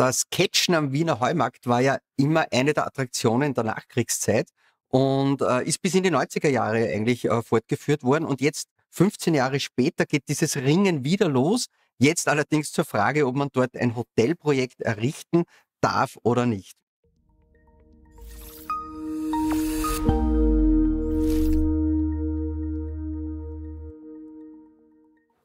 Das Catchen am Wiener Heumarkt war ja immer eine der Attraktionen der Nachkriegszeit und äh, ist bis in die 90er Jahre eigentlich äh, fortgeführt worden. Und jetzt, 15 Jahre später, geht dieses Ringen wieder los. Jetzt allerdings zur Frage, ob man dort ein Hotelprojekt errichten darf oder nicht.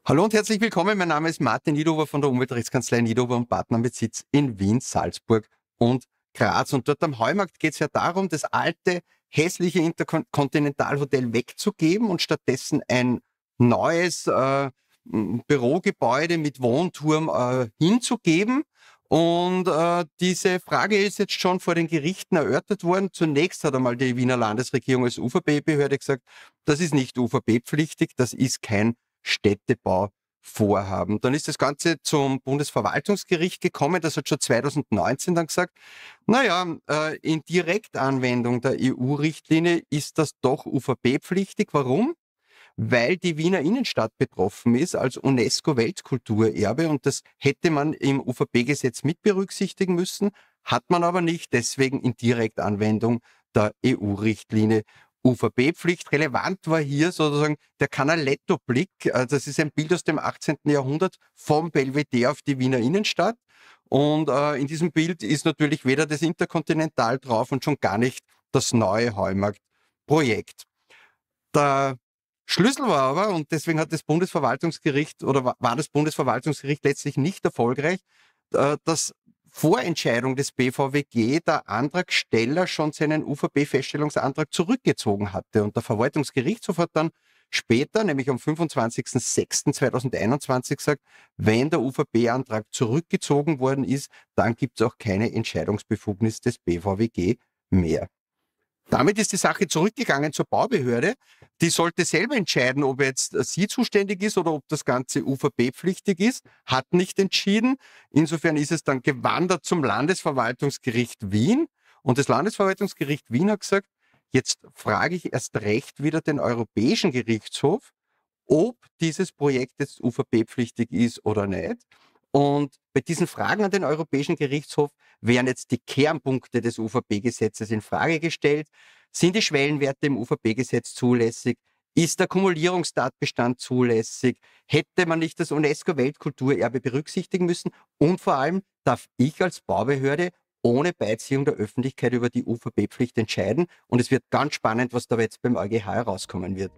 Hallo und herzlich willkommen. Mein Name ist Martin Nidover von der Umweltrechtskanzlei Nidover und Partner mit Sitz in Wien, Salzburg und Graz. Und dort am Heumarkt geht es ja darum, das alte, hässliche Interkontinentalhotel wegzugeben und stattdessen ein neues äh, Bürogebäude mit Wohnturm äh, hinzugeben. Und äh, diese Frage ist jetzt schon vor den Gerichten erörtert worden. Zunächst hat einmal die Wiener Landesregierung als UVB-Behörde gesagt, das ist nicht UVB-pflichtig, das ist kein Städtebau vorhaben. Dann ist das Ganze zum Bundesverwaltungsgericht gekommen. Das hat schon 2019 dann gesagt, naja, äh, in Direktanwendung der EU-Richtlinie ist das doch UVB-pflichtig. Warum? Weil die Wiener Innenstadt betroffen ist als UNESCO-Weltkulturerbe und das hätte man im UVB-Gesetz mit berücksichtigen müssen, hat man aber nicht, deswegen in Direktanwendung der EU-Richtlinie UVB-Pflicht. Relevant war hier sozusagen der Canaletto-Blick. Äh, das ist ein Bild aus dem 18. Jahrhundert vom Belvedere auf die Wiener Innenstadt. Und äh, in diesem Bild ist natürlich weder das Interkontinental drauf und schon gar nicht das neue Heumarkt-Projekt. Der Schlüssel war aber, und deswegen hat das Bundesverwaltungsgericht oder war das Bundesverwaltungsgericht letztlich nicht erfolgreich, äh, dass Vorentscheidung des BVWG der Antragsteller schon seinen UVB-Feststellungsantrag zurückgezogen hatte. Und der Verwaltungsgerichtshof hat dann später, nämlich am 25.06.2021 gesagt, wenn der UVB-Antrag zurückgezogen worden ist, dann gibt es auch keine Entscheidungsbefugnis des BVWG mehr. Damit ist die Sache zurückgegangen zur Baubehörde. Die sollte selber entscheiden, ob jetzt sie zuständig ist oder ob das Ganze UVB-pflichtig ist. Hat nicht entschieden. Insofern ist es dann gewandert zum Landesverwaltungsgericht Wien. Und das Landesverwaltungsgericht Wien hat gesagt, jetzt frage ich erst recht wieder den Europäischen Gerichtshof, ob dieses Projekt jetzt UVB-pflichtig ist oder nicht. Und bei diesen Fragen an den Europäischen Gerichtshof werden jetzt die Kernpunkte des UVP-Gesetzes in Frage gestellt. Sind die Schwellenwerte im UVP-Gesetz zulässig? Ist der Kumulierungstatbestand zulässig? Hätte man nicht das UNESCO-Weltkulturerbe berücksichtigen müssen? Und vor allem darf ich als Baubehörde ohne Beiziehung der Öffentlichkeit über die UVP-Pflicht entscheiden. Und es wird ganz spannend, was da jetzt beim EuGH herauskommen wird.